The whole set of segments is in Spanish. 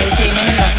dejen echar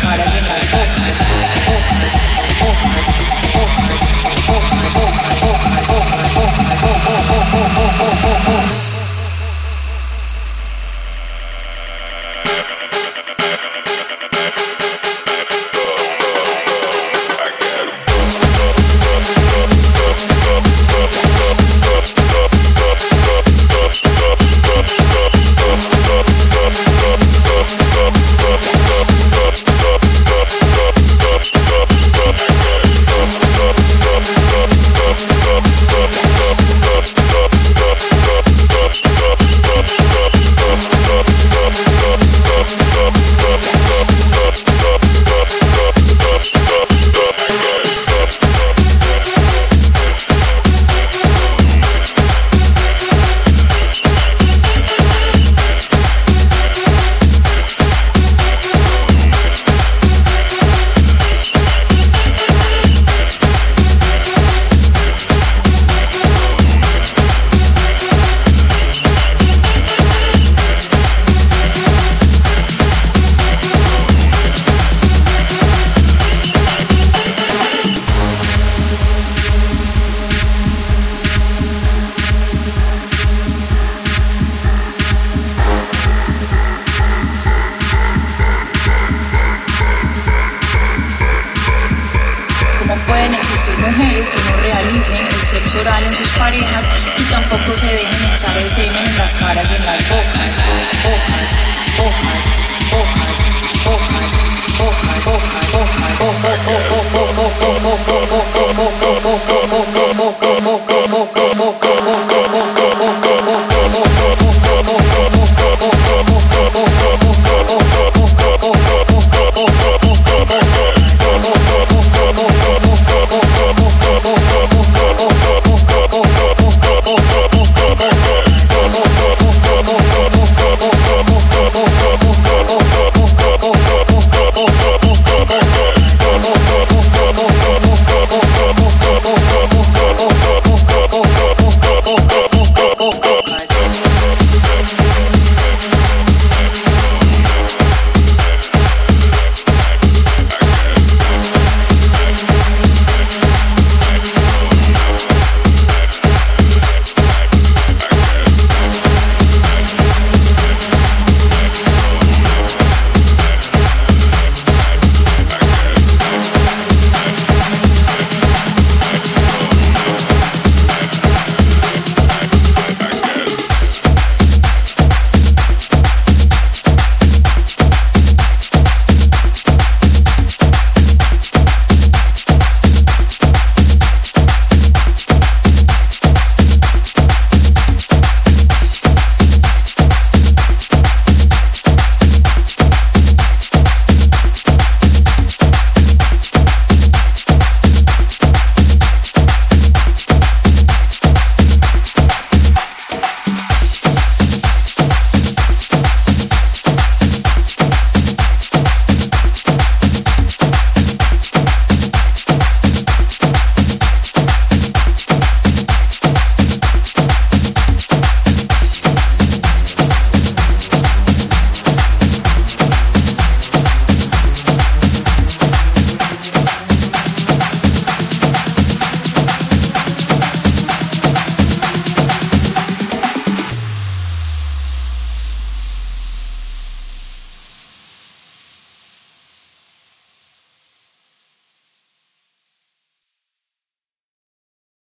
pueden existir mujeres que no realicen el sexo oral en sus parejas y tampoco se dejen echar el semen en las caras y en las bocas?